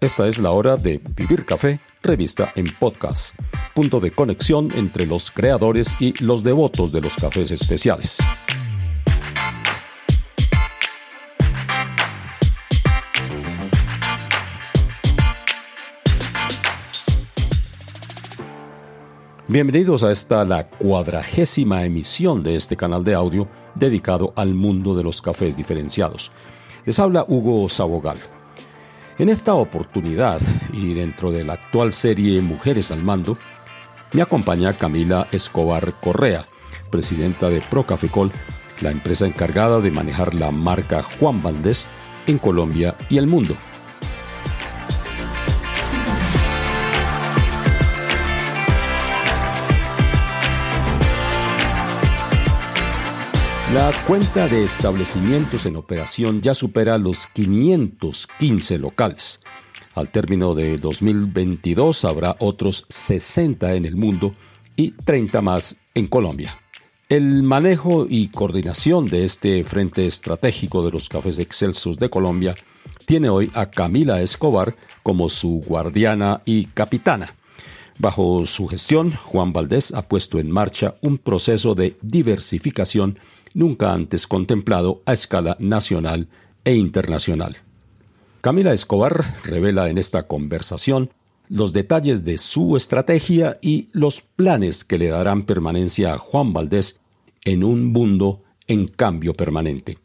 Esta es la hora de Vivir Café, revista en podcast, punto de conexión entre los creadores y los devotos de los cafés especiales. Bienvenidos a esta la cuadragésima emisión de este canal de audio dedicado al mundo de los cafés diferenciados. Les habla Hugo Sabogal. En esta oportunidad y dentro de la actual serie Mujeres al Mando, me acompaña Camila Escobar Correa, presidenta de Procafecol, la empresa encargada de manejar la marca Juan Valdés en Colombia y el mundo. La cuenta de establecimientos en operación ya supera los 515 locales. Al término de 2022 habrá otros 60 en el mundo y 30 más en Colombia. El manejo y coordinación de este frente estratégico de los cafés excelsos de Colombia tiene hoy a Camila Escobar como su guardiana y capitana. Bajo su gestión, Juan Valdés ha puesto en marcha un proceso de diversificación nunca antes contemplado a escala nacional e internacional. Camila Escobar revela en esta conversación los detalles de su estrategia y los planes que le darán permanencia a Juan Valdés en un mundo en cambio permanente.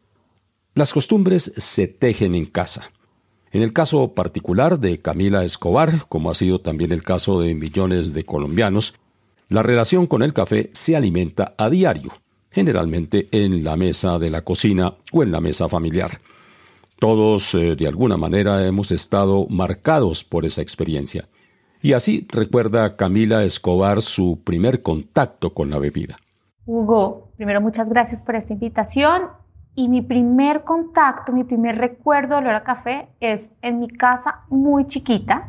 Las costumbres se tejen en casa. En el caso particular de Camila Escobar, como ha sido también el caso de millones de colombianos, la relación con el café se alimenta a diario, generalmente en la mesa de la cocina o en la mesa familiar. Todos, eh, de alguna manera, hemos estado marcados por esa experiencia. Y así recuerda Camila Escobar su primer contacto con la bebida. Hugo, primero muchas gracias por esta invitación. Y mi primer contacto, mi primer recuerdo de olor a café es en mi casa muy chiquita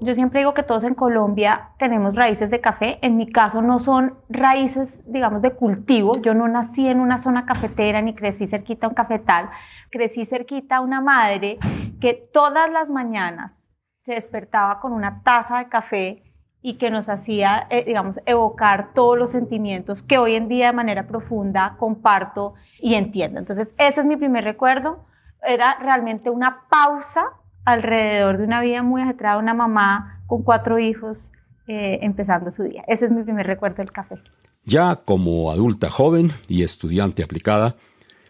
yo siempre digo que todos en Colombia tenemos raíces de café. En mi caso no son raíces, digamos, de cultivo. Yo no nací en una zona cafetera ni crecí cerquita a un cafetal. Crecí cerquita a una madre que todas las mañanas se despertaba con una taza de café y que nos hacía, eh, digamos, evocar todos los sentimientos que hoy en día de manera profunda comparto y entiendo. Entonces, ese es mi primer recuerdo. Era realmente una pausa alrededor de una vida muy agitada, una mamá con cuatro hijos eh, empezando su día. Ese es mi primer recuerdo del café. Ya como adulta joven y estudiante aplicada,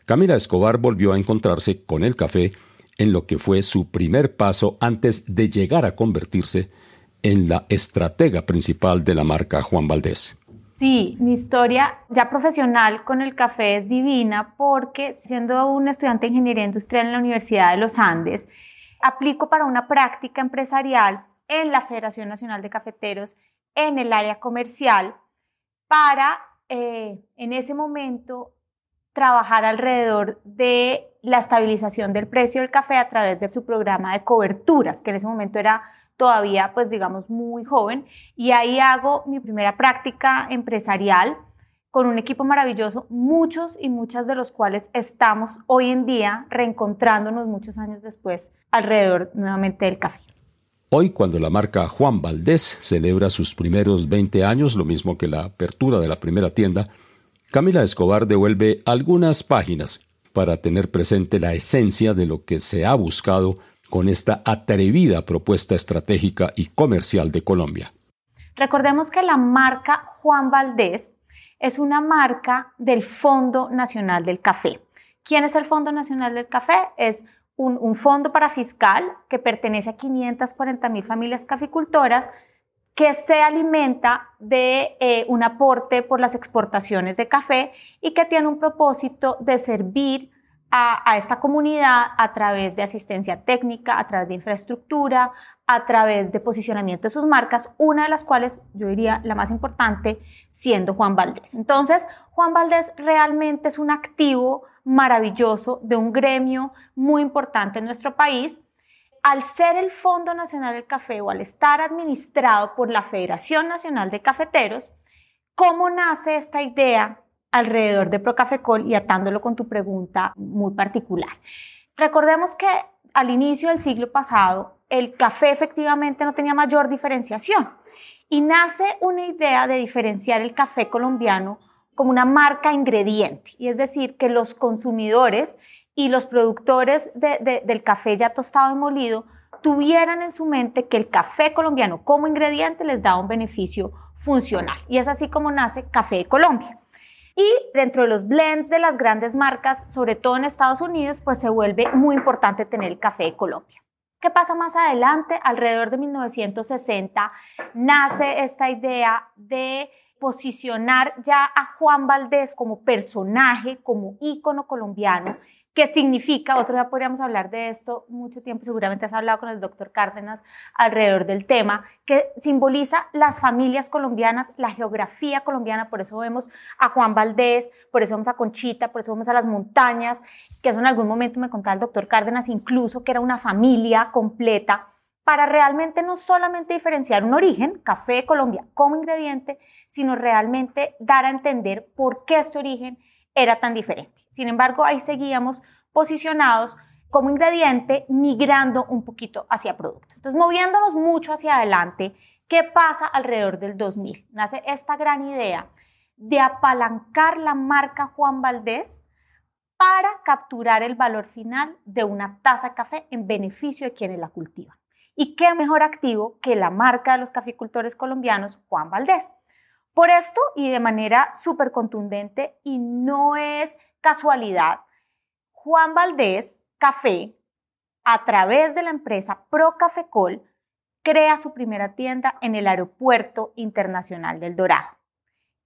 Camila Escobar volvió a encontrarse con el café en lo que fue su primer paso antes de llegar a convertirse en la estratega principal de la marca Juan Valdés. Sí, mi historia ya profesional con el café es divina porque siendo un estudiante de ingeniería industrial en la Universidad de los Andes, aplico para una práctica empresarial en la Federación Nacional de Cafeteros en el área comercial para eh, en ese momento trabajar alrededor de la estabilización del precio del café a través de su programa de coberturas, que en ese momento era todavía, pues digamos, muy joven. Y ahí hago mi primera práctica empresarial con un equipo maravilloso, muchos y muchas de los cuales estamos hoy en día reencontrándonos muchos años después alrededor nuevamente del café. Hoy, cuando la marca Juan Valdés celebra sus primeros 20 años, lo mismo que la apertura de la primera tienda, Camila Escobar devuelve algunas páginas para tener presente la esencia de lo que se ha buscado con esta atrevida propuesta estratégica y comercial de Colombia. Recordemos que la marca Juan Valdés es una marca del Fondo Nacional del Café. ¿Quién es el Fondo Nacional del Café? Es un, fondo para fiscal que pertenece a 540 mil familias caficultoras que se alimenta de eh, un aporte por las exportaciones de café y que tiene un propósito de servir a, esta comunidad a través de asistencia técnica, a través de infraestructura, a través de posicionamiento de sus marcas, una de las cuales yo diría la más importante siendo Juan Valdés. Entonces, Juan Valdés realmente es un activo maravilloso de un gremio muy importante en nuestro país. Al ser el Fondo Nacional del Café o al estar administrado por la Federación Nacional de Cafeteros, ¿cómo nace esta idea alrededor de Procafecol y atándolo con tu pregunta muy particular. Recordemos que al inicio del siglo pasado, el café efectivamente no tenía mayor diferenciación. Y nace una idea de diferenciar el café colombiano como una marca ingrediente, y es decir, que los consumidores y los productores del café ya tostado y molido tuvieran en su mente que el café colombiano como ingrediente les da un beneficio funcional. Y es así como nace Café de Colombia. Y dentro de los blends de las grandes marcas, sobre todo en Estados Unidos, pues se vuelve muy importante tener el Café de Colombia. ¿Qué pasa más adelante? Alrededor de 1960 nace esta idea de posicionar ya a Juan Valdés como personaje, como ícono colombiano ¿Qué significa? Otro día podríamos hablar de esto mucho tiempo, seguramente has hablado con el doctor Cárdenas alrededor del tema, que simboliza las familias colombianas, la geografía colombiana, por eso vemos a Juan Valdés, por eso vemos a Conchita, por eso vemos a las montañas, que eso en algún momento me contaba el doctor Cárdenas incluso, que era una familia completa, para realmente no solamente diferenciar un origen, café de Colombia como ingrediente, sino realmente dar a entender por qué este origen era tan diferente. Sin embargo, ahí seguíamos posicionados como ingrediente, migrando un poquito hacia producto. Entonces, moviéndonos mucho hacia adelante, ¿qué pasa alrededor del 2000? Nace esta gran idea de apalancar la marca Juan Valdés para capturar el valor final de una taza de café en beneficio de quienes la cultivan. ¿Y qué mejor activo que la marca de los caficultores colombianos, Juan Valdés? Por esto, y de manera súper contundente, y no es casualidad, Juan Valdés Café, a través de la empresa Pro Cafecol, crea su primera tienda en el Aeropuerto Internacional del Dorado.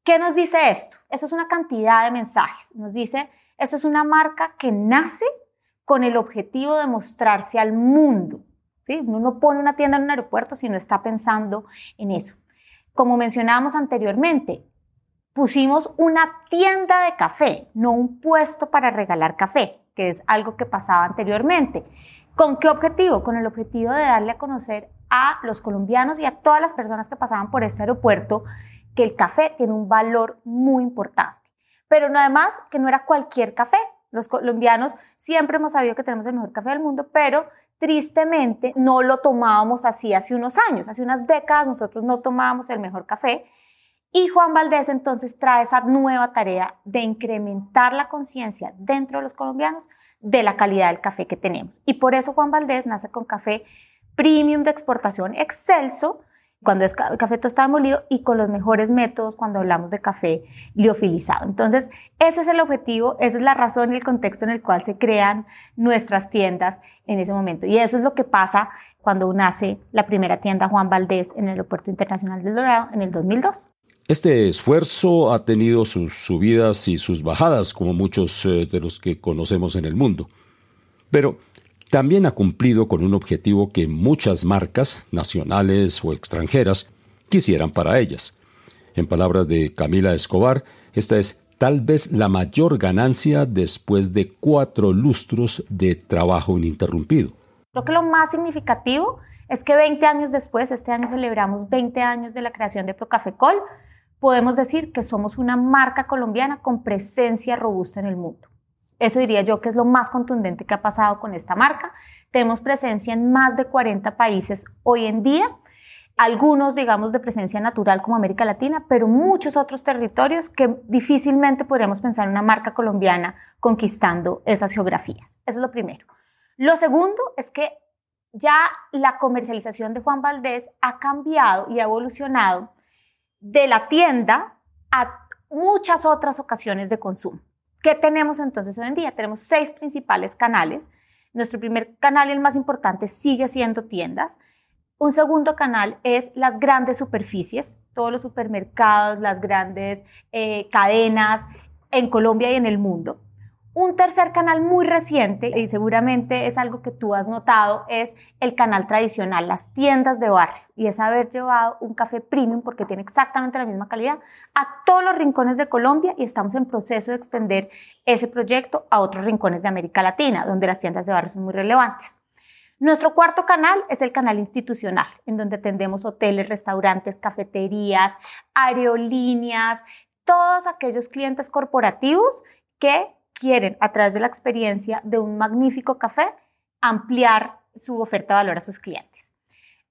¿Qué nos dice esto? Eso es una cantidad de mensajes. Nos dice, eso es una marca que nace con el objetivo de mostrarse al mundo. ¿sí? Uno no pone una tienda en un aeropuerto si no está pensando en eso. Como mencionábamos anteriormente, pusimos una tienda de café, no un puesto para regalar café, que es algo que pasaba anteriormente. ¿Con qué objetivo? Con el objetivo de darle a conocer a los colombianos y a todas las personas que pasaban por este aeropuerto que el café tiene un valor muy importante. Pero no además que no era cualquier café. Los colombianos siempre hemos sabido que tenemos el mejor café del mundo, pero tristemente no lo tomábamos así hace unos años. Hace unas décadas nosotros no tomábamos el mejor café y Juan Valdés entonces trae esa nueva tarea de incrementar la conciencia dentro de los colombianos de la calidad del café que tenemos. Y por eso Juan Valdés nace con café premium de exportación excelso, cuando es café tostado molido y con los mejores métodos cuando hablamos de café liofilizado. Entonces, ese es el objetivo, esa es la razón y el contexto en el cual se crean nuestras tiendas en ese momento. Y eso es lo que pasa cuando nace la primera tienda Juan Valdés en el Aeropuerto Internacional del Dorado en el 2002. Este esfuerzo ha tenido sus subidas y sus bajadas, como muchos eh, de los que conocemos en el mundo. Pero también ha cumplido con un objetivo que muchas marcas, nacionales o extranjeras, quisieran para ellas. En palabras de Camila Escobar, esta es tal vez la mayor ganancia después de cuatro lustros de trabajo ininterrumpido. Creo que lo más significativo es que 20 años después, este año celebramos 20 años de la creación de Procafecol, podemos decir que somos una marca colombiana con presencia robusta en el mundo. Eso diría yo que es lo más contundente que ha pasado con esta marca. Tenemos presencia en más de 40 países hoy en día, algunos digamos de presencia natural como América Latina, pero muchos otros territorios que difícilmente podríamos pensar en una marca colombiana conquistando esas geografías. Eso es lo primero. Lo segundo es que ya la comercialización de Juan Valdés ha cambiado y ha evolucionado de la tienda a muchas otras ocasiones de consumo. ¿Qué tenemos entonces hoy en día? Tenemos seis principales canales. Nuestro primer canal y el más importante sigue siendo tiendas. Un segundo canal es las grandes superficies, todos los supermercados, las grandes eh, cadenas en Colombia y en el mundo. Un tercer canal muy reciente, y seguramente es algo que tú has notado, es el canal tradicional, las tiendas de barrio, y es haber llevado un café premium porque tiene exactamente la misma calidad a todos los rincones de Colombia y estamos en proceso de extender ese proyecto a otros rincones de América Latina, donde las tiendas de barrio son muy relevantes. Nuestro cuarto canal es el canal institucional, en donde atendemos hoteles, restaurantes, cafeterías, aerolíneas, todos aquellos clientes corporativos que quieren, a través de la experiencia de un magnífico café, ampliar su oferta de valor a sus clientes.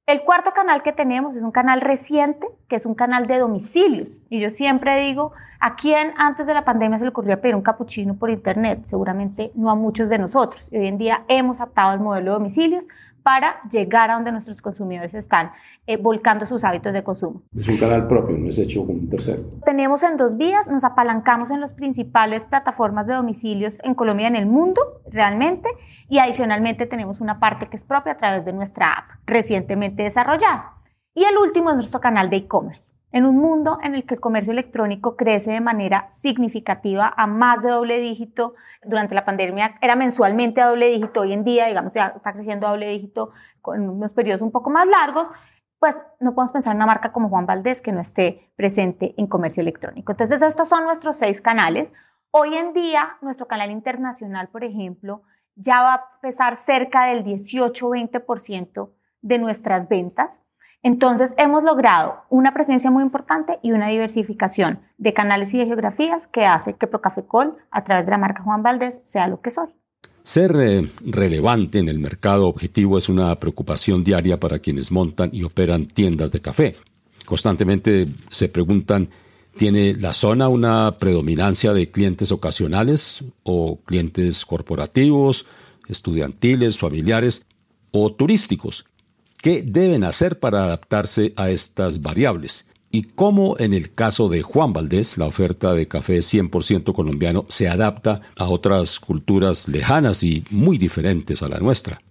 El cuarto canal que tenemos es un canal reciente, que es un canal de domicilios. Y yo siempre digo, ¿a quién antes de la pandemia se le ocurrió pedir un capuchino por internet? Seguramente no a muchos de nosotros. hoy en día hemos atado el modelo de domicilios para llegar a donde nuestros consumidores están eh, volcando sus hábitos de consumo. Es un canal propio, no es hecho con un tercero. Tenemos en dos vías, nos apalancamos en las principales plataformas de domicilios en Colombia y en el mundo, realmente, y adicionalmente tenemos una parte que es propia a través de nuestra app, recientemente desarrollada. Y el último es nuestro canal de e-commerce. En un mundo en el que el comercio electrónico crece de manera significativa a más de doble dígito, durante la pandemia era mensualmente a doble dígito, hoy en día, digamos, ya está creciendo a doble dígito con unos periodos un poco más largos, pues no podemos pensar en una marca como Juan Valdés que no esté presente en comercio electrónico. Entonces, estos son nuestros seis canales. Hoy en día, nuestro canal internacional, por ejemplo, ya va a pesar cerca del 18-20% de nuestras ventas. Entonces, hemos logrado una presencia muy importante y una diversificación de canales y de geografías que hace que Procafecol, a través de la marca Juan Valdés, sea lo que soy. Ser eh, relevante en el mercado objetivo es una preocupación diaria para quienes montan y operan tiendas de café. Constantemente se preguntan, ¿tiene la zona una predominancia de clientes ocasionales o clientes corporativos, estudiantiles, familiares o turísticos? ¿Qué deben hacer para adaptarse a estas variables? ¿Y cómo en el caso de Juan Valdés la oferta de café 100% colombiano se adapta a otras culturas lejanas y muy diferentes a la nuestra?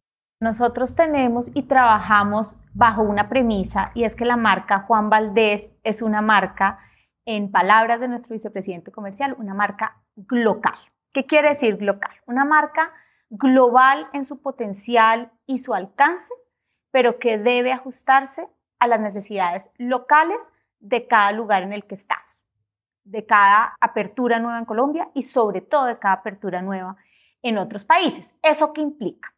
Nosotros tenemos y trabajamos bajo una premisa y es que la marca Juan Valdés es una marca, en palabras de nuestro vicepresidente comercial, una marca global. ¿Qué quiere decir global? Una marca global en su potencial y su alcance pero que debe ajustarse a las necesidades locales de cada lugar en el que estamos, de cada apertura nueva en Colombia y sobre todo de cada apertura nueva en otros países. ¿Eso qué implica?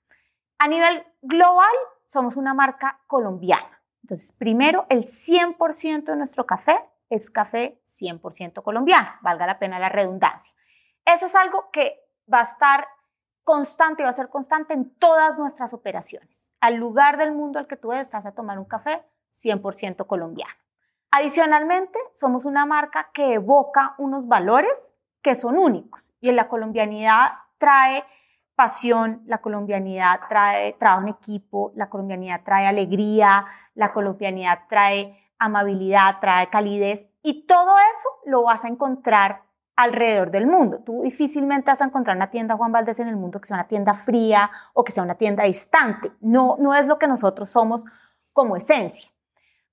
A nivel global, somos una marca colombiana. Entonces, primero, el 100% de nuestro café es café 100% colombiano, valga la pena la redundancia. Eso es algo que va a estar constante, va a ser constante en todas nuestras operaciones. Al lugar del mundo al que tú estás a tomar un café, 100% colombiano. Adicionalmente, somos una marca que evoca unos valores que son únicos y en la colombianidad trae pasión, la colombianidad trae trabajo en equipo, la colombianidad trae alegría, la colombianidad trae amabilidad, trae calidez y todo eso lo vas a encontrar alrededor del mundo. Tú difícilmente vas a encontrar una tienda Juan Valdés en el mundo que sea una tienda fría o que sea una tienda distante. No, no es lo que nosotros somos como esencia.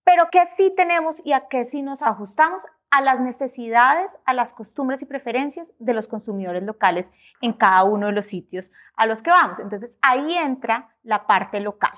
Pero que sí tenemos y a qué sí nos ajustamos a las necesidades, a las costumbres y preferencias de los consumidores locales en cada uno de los sitios a los que vamos. Entonces ahí entra la parte local.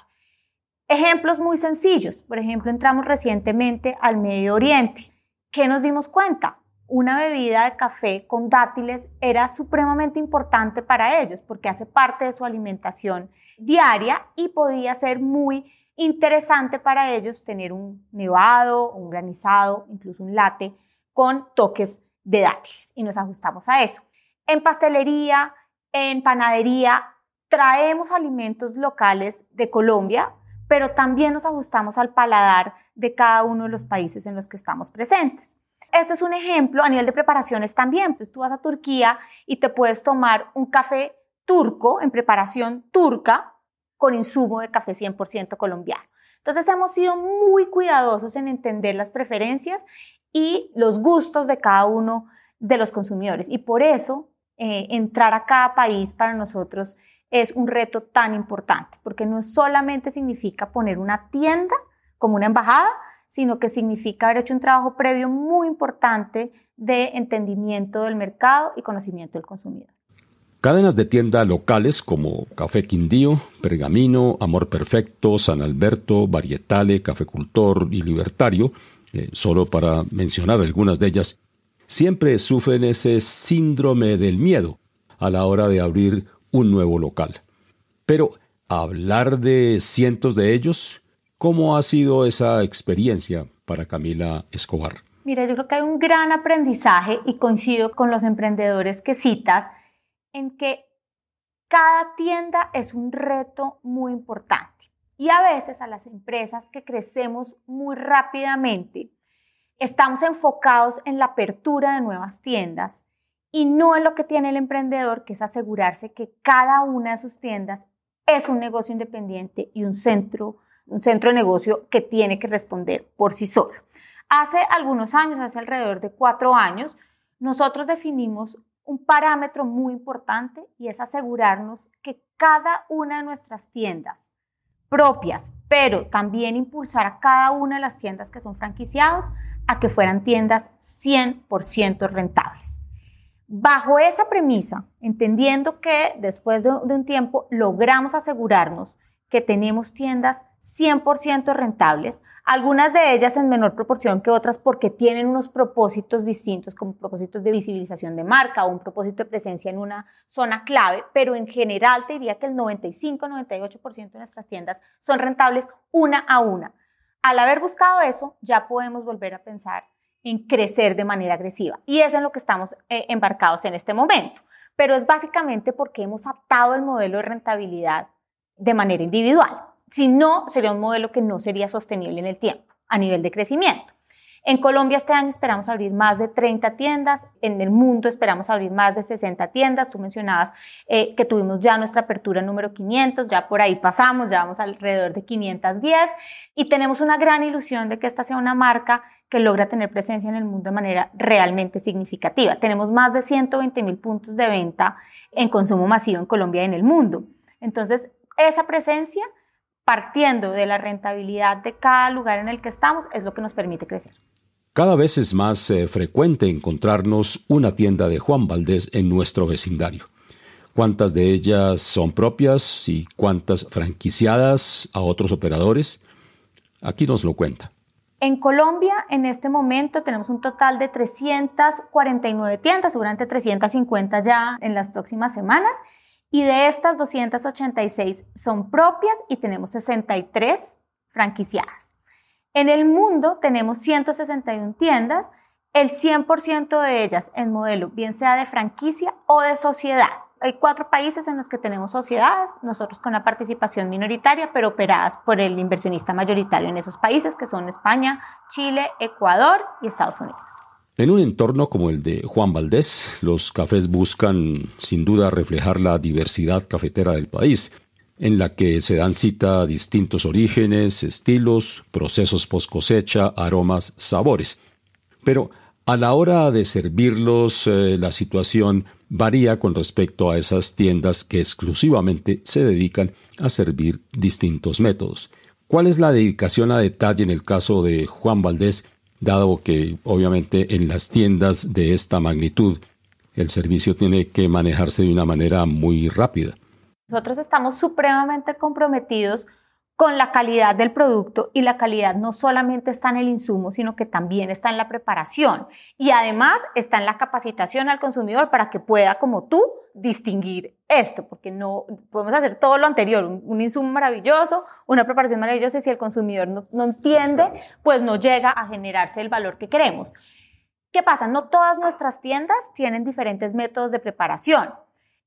Ejemplos muy sencillos. Por ejemplo, entramos recientemente al Medio Oriente. ¿Qué nos dimos cuenta? Una bebida de café con dátiles era supremamente importante para ellos porque hace parte de su alimentación diaria y podía ser muy interesante para ellos tener un nevado, un granizado, incluso un latte con toques de dátiles y nos ajustamos a eso. En pastelería, en panadería, traemos alimentos locales de Colombia, pero también nos ajustamos al paladar de cada uno de los países en los que estamos presentes. Este es un ejemplo a nivel de preparaciones también. Pues tú vas a Turquía y te puedes tomar un café turco en preparación turca con insumo de café 100% colombiano. Entonces hemos sido muy cuidadosos en entender las preferencias y los gustos de cada uno de los consumidores. Y por eso eh, entrar a cada país para nosotros es un reto tan importante, porque no solamente significa poner una tienda como una embajada, sino que significa haber hecho un trabajo previo muy importante de entendimiento del mercado y conocimiento del consumidor. Cadenas de tienda locales como Café Quindío, Pergamino, Amor Perfecto, San Alberto, Varietale, Cafecultor y Libertario, eh, solo para mencionar algunas de ellas, siempre sufren ese síndrome del miedo a la hora de abrir un nuevo local. Pero hablar de cientos de ellos ¿Cómo ha sido esa experiencia para Camila Escobar? Mira, yo creo que hay un gran aprendizaje y coincido con los emprendedores que citas en que Cada tienda es un reto muy importante y a veces a las empresas que crecemos muy rápidamente estamos enfocados en la apertura de nuevas tiendas y no en lo que tiene el emprendedor, que es asegurarse que cada una de sus tiendas es un negocio independiente y un centro, un centro de negocio que tiene que responder por sí solo. Hace algunos años, hace alrededor de cuatro años, nosotros definimos un parámetro muy importante y es asegurarnos que cada una de nuestras tiendas propias, pero también impulsar a cada una de las tiendas que son franquiciados a que fueran tiendas 100% rentables. Bajo esa premisa, entendiendo que después de, un tiempo logramos asegurarnos que tenemos tiendas 100% rentables, algunas de ellas en menor proporción que otras porque tienen unos propósitos distintos, como propósitos de visibilización de marca o un propósito de presencia en una zona clave, pero en general te diría que el 95-98% de nuestras tiendas son rentables una a una. Al haber buscado eso, ya podemos volver a pensar en crecer de manera agresiva. Y es en lo que estamos eh, embarcados en este momento. Pero es básicamente porque hemos adaptado el modelo de rentabilidad de manera individual. Si no, sería un modelo que no sería sostenible en el tiempo a nivel de crecimiento. En Colombia este año esperamos abrir más de 30 tiendas, en el mundo esperamos abrir más de 60 tiendas. Tú mencionabas eh, que tuvimos ya nuestra apertura número 500, ya por ahí pasamos, ya vamos alrededor de 510 y tenemos una gran ilusión de que esta sea una marca que logra tener presencia en el mundo de manera realmente significativa. Tenemos más de 120 mil puntos de venta en consumo masivo en Colombia y en el mundo. Entonces, esa presencia partiendo de la rentabilidad de cada lugar en el que estamos, es lo que nos permite crecer. Cada vez es más eh, frecuente encontrarnos una tienda de Juan Valdés en nuestro vecindario. ¿Cuántas de ellas son propias y cuántas franquiciadas a otros operadores? Aquí nos lo cuenta. En Colombia, en este momento, tenemos un total de 349 tiendas, seguramente 350 ya en las próximas semanas, y de estas 286 son propias y tenemos 63 franquiciadas. En el mundo tenemos 161 tiendas, el 100% de ellas en modelo bien sea de franquicia o de sociedad. Hay cuatro países en los que tenemos sociedades, nosotros con la participación minoritaria, pero operadas por el inversionista mayoritario en esos países, que son España, Chile, Ecuador y Estados Unidos. En un entorno como el de Juan Valdés, los cafés buscan sin duda reflejar la diversidad cafetera del país, en la que se dan cita a distintos orígenes, estilos, procesos post cosecha, aromas, sabores. Pero a la hora de servirlos, eh, la situación varía con respecto a esas tiendas que exclusivamente se dedican a servir distintos métodos. ¿Cuál es la dedicación a detalle en el caso de Juan Valdés dado que obviamente en las tiendas de esta magnitud el servicio tiene que manejarse de una manera muy rápida. Nosotros estamos supremamente comprometidos con la calidad del producto y la calidad no solamente está en el insumo, sino que también está en la preparación y además está en la capacitación al consumidor para que pueda, como tú, distinguir esto, porque no podemos hacer todo lo anterior, un, insumo maravilloso, una preparación maravillosa y si el consumidor no, no entiende, pues no llega a generarse el valor que queremos. ¿Qué pasa? No todas nuestras tiendas tienen diferentes métodos de preparación.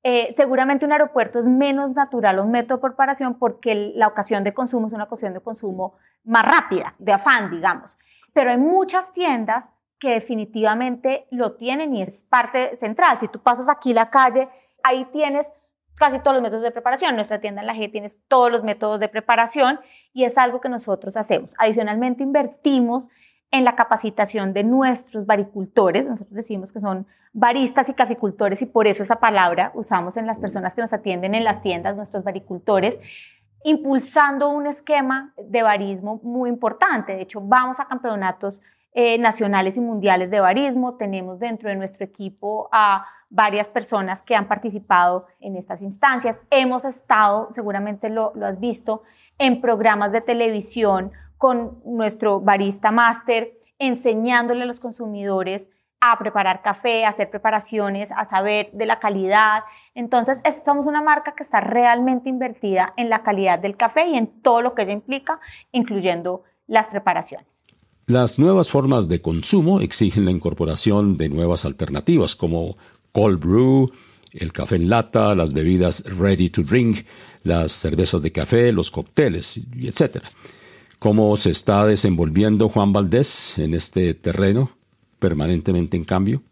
Eh, seguramente un aeropuerto es menos natural un método de preparación porque la ocasión de consumo es una ocasión de consumo más rápida, de afán, digamos. Pero hay muchas tiendas que definitivamente lo tienen y es parte central. Si tú pasas aquí la calle, ahí tienes casi todos los métodos de preparación. Nuestra tienda en la G tienes todos los métodos de preparación y es algo que nosotros hacemos. Adicionalmente invertimos en la capacitación de nuestros baricultores. Nosotros decimos que son baristas y caficultores y por eso esa palabra usamos en las personas que nos atienden en las tiendas, nuestros baricultores, impulsando un esquema de barismo muy importante. De hecho, vamos a campeonatos eh, nacionales y mundiales de barismo. Tenemos dentro de nuestro equipo a varias personas que han participado en estas instancias. Hemos estado, seguramente lo, lo has visto, en programas de televisión con nuestro barista máster, enseñándole a los consumidores a preparar café, a hacer preparaciones, a saber de la calidad. Entonces, somos una marca que está realmente invertida en la calidad del café y en todo lo que ello implica, incluyendo las preparaciones. Las nuevas formas de consumo exigen la incorporación de nuevas alternativas como cold brew, el café en lata, las bebidas ready to drink, las cervezas de café, los cócteles, etc. ¿Cómo se está desenvolviendo Juan Valdés en este terreno, permanentemente en cambio?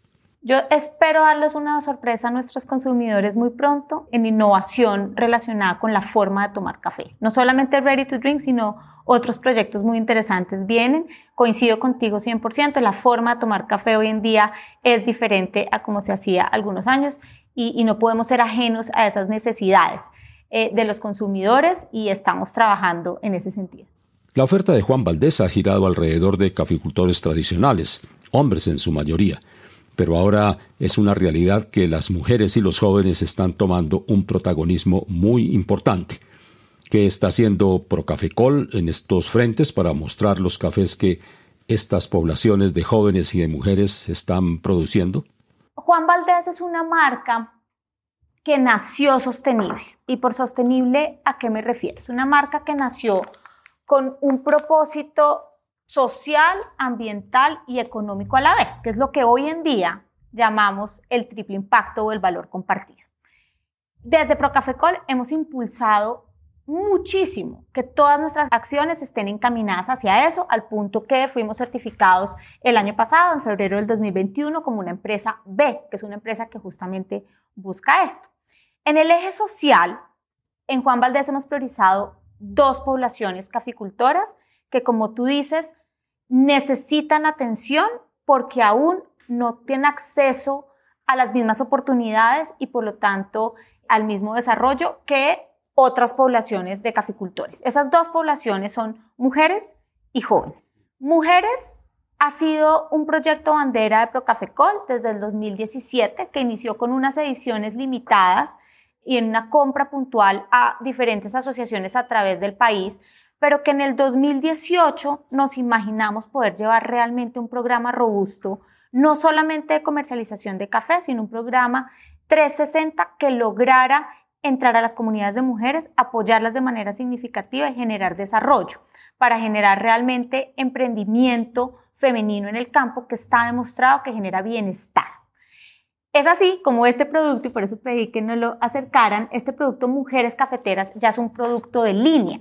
Yo espero darles una sorpresa a nuestros consumidores muy pronto en innovación relacionada con la forma de tomar café. No solamente ready to drink, sino otros proyectos muy interesantes vienen. Coincido contigo 100%, la forma de tomar café hoy en día es diferente a como se hacía algunos años y, no podemos ser ajenos a esas necesidades eh, de los consumidores y estamos trabajando en ese sentido. La oferta de Juan Valdés ha girado alrededor de caficultores tradicionales, hombres en su mayoría pero ahora es una realidad que las mujeres y los jóvenes están tomando un protagonismo muy importante. ¿Qué está haciendo Procafecol en estos frentes para mostrar los cafés que estas poblaciones de jóvenes y de mujeres están produciendo? Juan Valdés es una marca que nació sostenible. ¿Y por sostenible a qué me refiero? Es una marca que nació con un propósito social, ambiental y económico a la vez, que es lo que hoy en día llamamos el triple impacto o el valor compartido. Desde Procafecol hemos impulsado muchísimo que todas nuestras acciones estén encaminadas hacia eso, al punto que fuimos certificados el año pasado, en febrero del 2021, como una empresa B, que es una empresa que justamente busca esto. En el eje social, en Juan Valdés hemos priorizado dos poblaciones caficultoras que, como tú dices, necesitan atención porque aún no tienen acceso a las mismas oportunidades y por lo tanto al mismo desarrollo que otras poblaciones de caficultores. Esas dos poblaciones son mujeres y jóvenes. Mujeres ha sido un proyecto bandera de Procafecol desde el 2017 que inició con unas ediciones limitadas y en una compra puntual a diferentes asociaciones a través del país pero que en el 2018 nos imaginamos poder llevar realmente un programa robusto, no solamente de comercialización de café, sino un programa 360 que lograra entrar a las comunidades de mujeres, apoyarlas de manera significativa y generar desarrollo, para generar realmente emprendimiento femenino en el campo que está demostrado que genera bienestar. Es así como este producto, y por eso pedí que nos lo acercaran, este producto Mujeres Cafeteras ya es un producto de línea.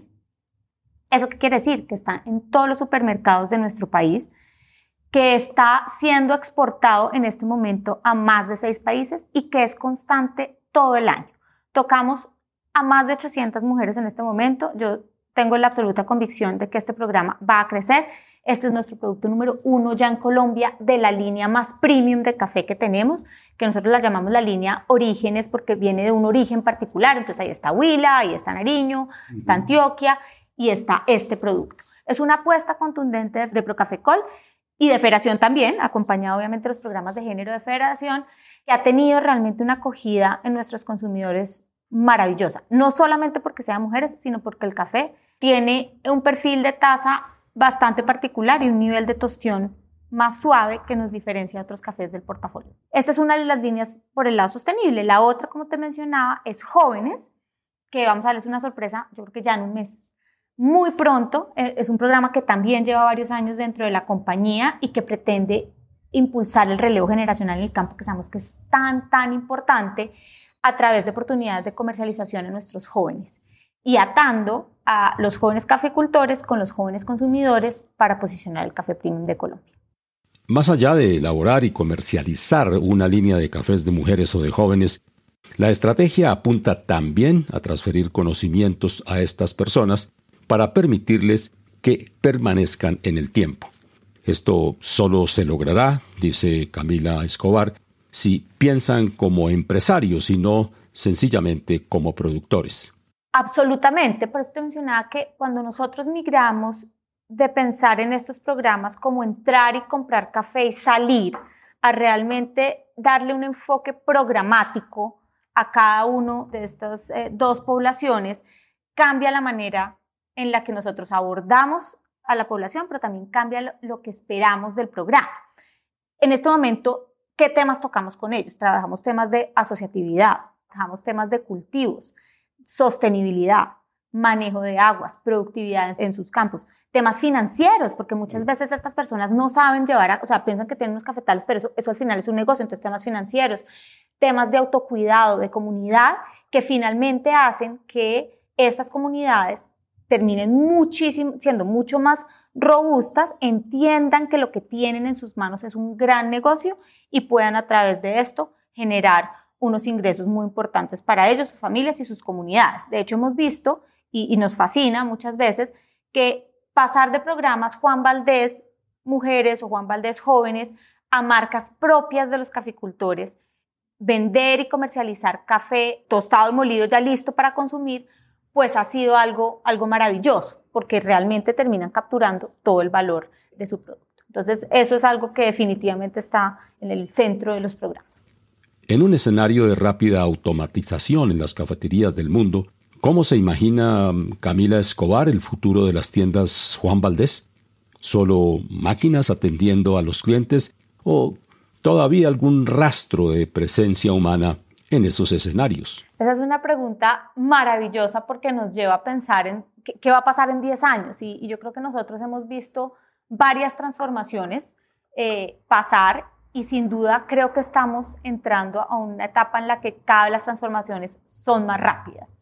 ¿Eso qué quiere decir? Que está en todos los supermercados de nuestro país, que está siendo exportado en este momento a más de seis países y que es constante todo el año. Tocamos a más de 800 mujeres en este momento. Yo tengo la absoluta convicción de que este programa va a crecer. Este es nuestro producto número uno ya en Colombia de la línea más premium de café que tenemos, que nosotros la llamamos la línea Orígenes porque viene de un origen particular. Entonces ahí está Huila, ahí está Nariño, está Antioquia y está este producto. Es una apuesta contundente de Procafecol y de Federación también, acompañado obviamente de los programas de género de Federación, que ha tenido realmente una acogida en nuestros consumidores maravillosa. No solamente porque sean mujeres, sino porque el café tiene un perfil de taza bastante particular y un nivel de tostión más suave que nos diferencia de otros cafés del portafolio. Esta es una de las líneas por el lado sostenible. La otra, como te mencionaba, es jóvenes, que vamos a darles una sorpresa, yo creo que ya en un mes muy pronto. Eh, es un programa que también lleva varios años dentro de la compañía y que pretende impulsar el relevo generacional en el campo que sabemos que es tan, tan importante a través de oportunidades de comercialización en nuestros jóvenes y atando a los jóvenes cafecultores con los jóvenes consumidores para posicionar el café premium de Colombia. Más allá de elaborar y comercializar una línea de cafés de mujeres o de jóvenes, la estrategia apunta también a transferir conocimientos a estas personas para permitirles que permanezcan en el tiempo. Esto solo se logrará, dice Camila Escobar, si piensan como empresarios y no sencillamente como productores. Absolutamente, por eso te mencionaba que cuando nosotros migramos de pensar en estos programas como entrar y comprar café y salir a realmente darle un enfoque programático a cada uno de estas eh, dos poblaciones, cambia la manera en la que nosotros abordamos a la población, pero también cambia lo, que esperamos del programa. En este momento, ¿qué temas tocamos con ellos? Trabajamos temas de asociatividad, trabajamos temas de cultivos, sostenibilidad, manejo de aguas, productividad en, sus campos, temas financieros, porque muchas veces estas personas no saben llevar, o sea, piensan que tienen unos cafetales, pero eso, eso al final es un negocio, entonces temas financieros, temas de autocuidado, de comunidad, que finalmente hacen que estas comunidades terminen muchísimo, siendo mucho más robustas, entiendan que lo que tienen en sus manos es un gran negocio y puedan a través de esto generar unos ingresos muy importantes para ellos, sus familias y sus comunidades. De hecho, hemos visto, y, nos fascina muchas veces, que pasar de programas Juan Valdés Mujeres o Juan Valdés Jóvenes a marcas propias de los caficultores, vender y comercializar café tostado y molido ya listo para consumir, pues ha sido algo, algo maravilloso, porque realmente terminan capturando todo el valor de su producto. Entonces, eso es algo que definitivamente está en el centro de los programas. En un escenario de rápida automatización en las cafeterías del mundo, ¿cómo se imagina Camila Escobar el futuro de las tiendas Juan Valdés? ¿Solo máquinas atendiendo a los clientes o todavía algún rastro de presencia humana en esos escenarios? Esa es una pregunta maravillosa porque nos lleva a pensar en qué, va a pasar en 10 años. Y, yo creo que nosotros hemos visto varias transformaciones eh, pasar y sin duda creo que estamos entrando a una etapa en la que cada vez las transformaciones son más rápidas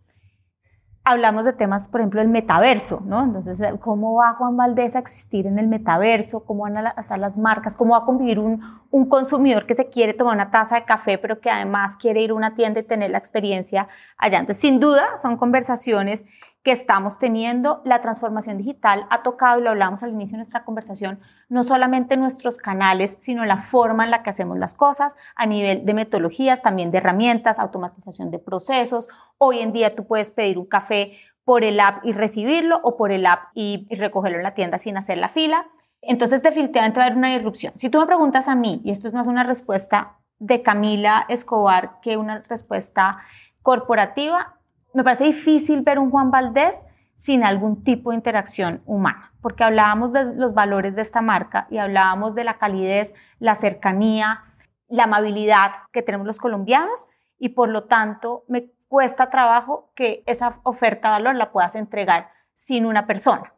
hablamos de temas, por ejemplo, el metaverso, ¿no? Entonces, ¿cómo va Juan Valdés a existir en el metaverso? ¿Cómo van a estar las marcas? ¿Cómo va a convivir un, un consumidor que se quiere tomar una taza de café, pero que además quiere ir a una tienda y tener la experiencia allá? Entonces, sin duda, son conversaciones que estamos teniendo. La transformación digital ha tocado, y lo hablamos al inicio de nuestra conversación, no solamente nuestros canales, sino la forma en la que hacemos las cosas a nivel de metodologías, también de herramientas, automatización de procesos. Hoy en día tú puedes pedir un café por el app y recibirlo o por el app y, recogerlo en la tienda sin hacer la fila. Entonces definitivamente va a haber una irrupción. Si tú me preguntas a mí, y esto es más una respuesta de Camila Escobar que una respuesta corporativa, me parece difícil ver un Juan Valdés sin algún tipo de interacción humana, porque hablábamos de los valores de esta marca y hablábamos de la calidez, la cercanía, la amabilidad que tenemos los colombianos y por lo tanto me cuesta trabajo que esa oferta de valor la puedas entregar sin una persona.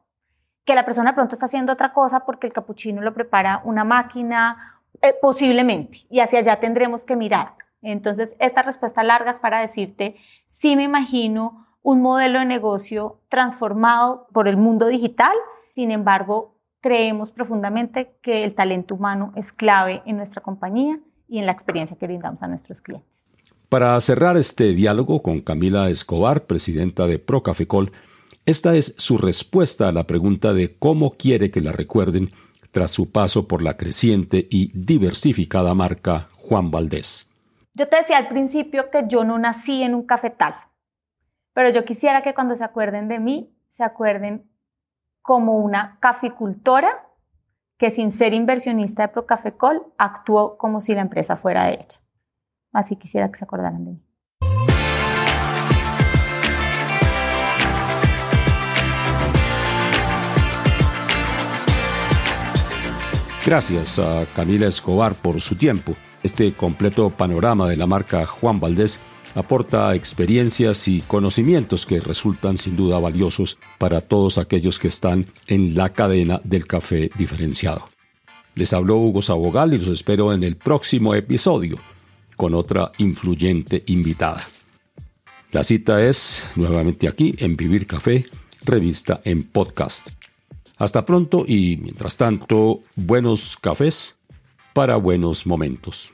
Que la persona pronto está haciendo otra cosa porque el capuchino lo prepara una máquina, eh, posiblemente, y hacia allá tendremos que mirar. Entonces, esta respuesta larga es para decirte, sí me imagino un modelo de negocio transformado por el mundo digital, sin embargo, creemos profundamente que el talento humano es clave en nuestra compañía y en la experiencia que brindamos a nuestros clientes. Para cerrar este diálogo con Camila Escobar, presidenta de Procafecol, esta es su respuesta a la pregunta de cómo quiere que la recuerden tras su paso por la creciente y diversificada marca Juan Valdés. Yo te decía al principio que yo no nací en un cafetal, pero yo quisiera que cuando se acuerden de mí, se acuerden como una caficultora que sin ser inversionista de Procafecol actuó como si la empresa fuera de ella. Así quisiera que se acordaran de mí. Gracias a Camila Escobar por su tiempo. Este completo panorama de la marca Juan Valdés aporta experiencias y conocimientos que resultan sin duda valiosos para todos aquellos que están en la cadena del café diferenciado. Les habló Hugo Sabogal y los espero en el próximo episodio con otra influyente invitada. La cita es nuevamente aquí en Vivir Café, revista en podcast. Hasta pronto y, mientras tanto, buenos cafés para buenos momentos.